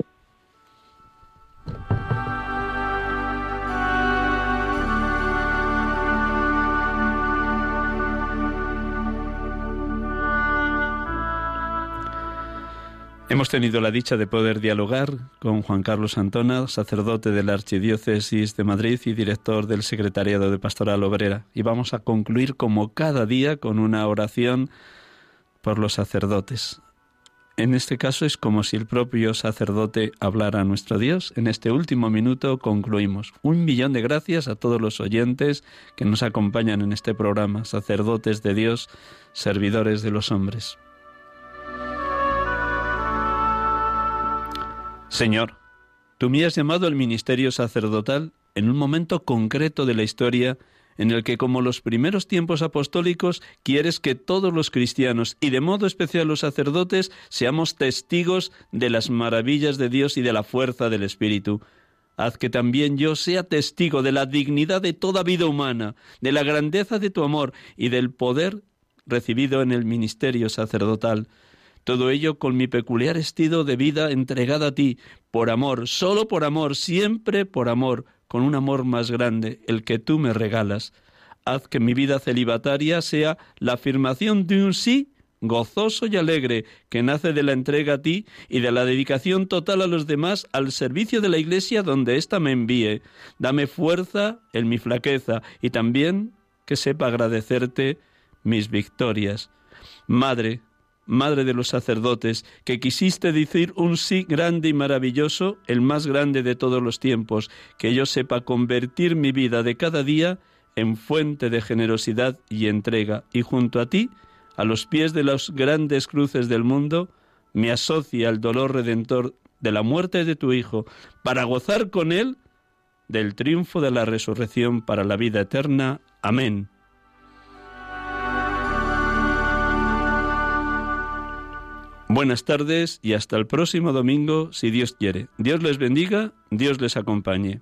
Hemos tenido la dicha de poder dialogar con Juan Carlos Antona, sacerdote de la Archidiócesis de Madrid y director del Secretariado de Pastoral Obrera. Y vamos a concluir como cada día con una oración por los sacerdotes. En este caso es como si el propio sacerdote hablara a nuestro Dios. En este último minuto concluimos. Un millón de gracias a todos los oyentes que nos acompañan en este programa, sacerdotes de Dios, servidores de los hombres. Señor, tú me has llamado al ministerio sacerdotal en un momento concreto de la historia en el que, como los primeros tiempos apostólicos, quieres que todos los cristianos, y de modo especial los sacerdotes, seamos testigos de las maravillas de Dios y de la fuerza del Espíritu. Haz que también yo sea testigo de la dignidad de toda vida humana, de la grandeza de tu amor y del poder recibido en el ministerio sacerdotal. Todo ello con mi peculiar estilo de vida entregada a ti, por amor, solo por amor, siempre por amor, con un amor más grande, el que tú me regalas. Haz que mi vida celibataria sea la afirmación de un sí gozoso y alegre, que nace de la entrega a ti y de la dedicación total a los demás al servicio de la Iglesia donde ésta me envíe. Dame fuerza en mi flaqueza y también que sepa agradecerte mis victorias. Madre, Madre de los sacerdotes, que quisiste decir un sí grande y maravilloso, el más grande de todos los tiempos, que yo sepa convertir mi vida de cada día en fuente de generosidad y entrega, y junto a ti, a los pies de las grandes cruces del mundo, me asocia al dolor redentor de la muerte de tu Hijo, para gozar con él del triunfo de la resurrección para la vida eterna. Amén. Buenas tardes y hasta el próximo domingo, si Dios quiere. Dios les bendiga, Dios les acompañe.